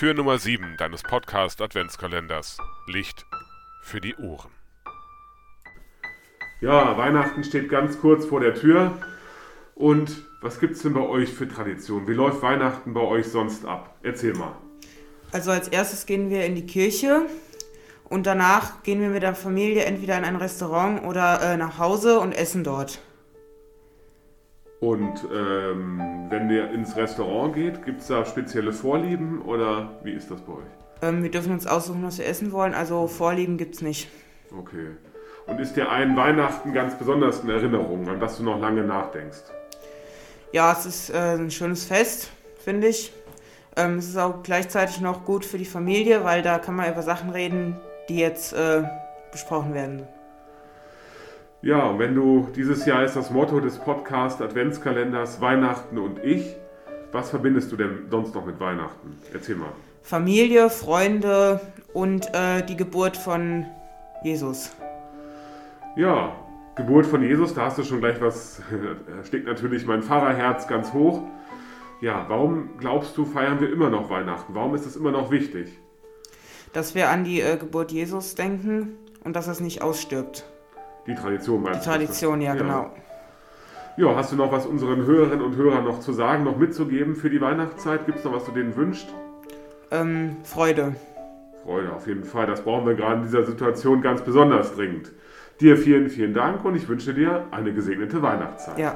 Tür Nummer 7 deines Podcast Adventskalenders. Licht für die Ohren. Ja, Weihnachten steht ganz kurz vor der Tür. Und was gibt es denn bei euch für Tradition? Wie läuft Weihnachten bei euch sonst ab? Erzähl mal. Also als erstes gehen wir in die Kirche und danach gehen wir mit der Familie entweder in ein Restaurant oder äh, nach Hause und essen dort. Und ähm, wenn ihr ins Restaurant geht, gibt es da spezielle Vorlieben oder wie ist das bei euch? Ähm, wir dürfen uns aussuchen, was wir essen wollen, also Vorlieben gibt es nicht. Okay. Und ist dir ein Weihnachten ganz besonders in Erinnerung, an das du noch lange nachdenkst? Ja, es ist äh, ein schönes Fest, finde ich. Ähm, es ist auch gleichzeitig noch gut für die Familie, weil da kann man über Sachen reden, die jetzt äh, besprochen werden. Ja, und wenn du dieses Jahr ist das Motto des Podcast Adventskalenders Weihnachten und ich. Was verbindest du denn sonst noch mit Weihnachten? Erzähl mal. Familie, Freunde und äh, die Geburt von Jesus. Ja, Geburt von Jesus, da hast du schon gleich was, da steckt natürlich mein Pfarrerherz ganz hoch. Ja, warum glaubst du, feiern wir immer noch Weihnachten? Warum ist es immer noch wichtig? Dass wir an die äh, Geburt Jesus denken und dass es nicht ausstirbt. Die Tradition meinst Die Tradition, ja, ja, genau. Ja, hast du noch was unseren Hörerinnen und Hörern noch zu sagen, noch mitzugeben für die Weihnachtszeit? Gibt es noch was du denen wünscht? Ähm, Freude. Freude, auf jeden Fall. Das brauchen wir gerade in dieser Situation ganz besonders dringend. Dir vielen, vielen Dank und ich wünsche dir eine gesegnete Weihnachtszeit. Ja.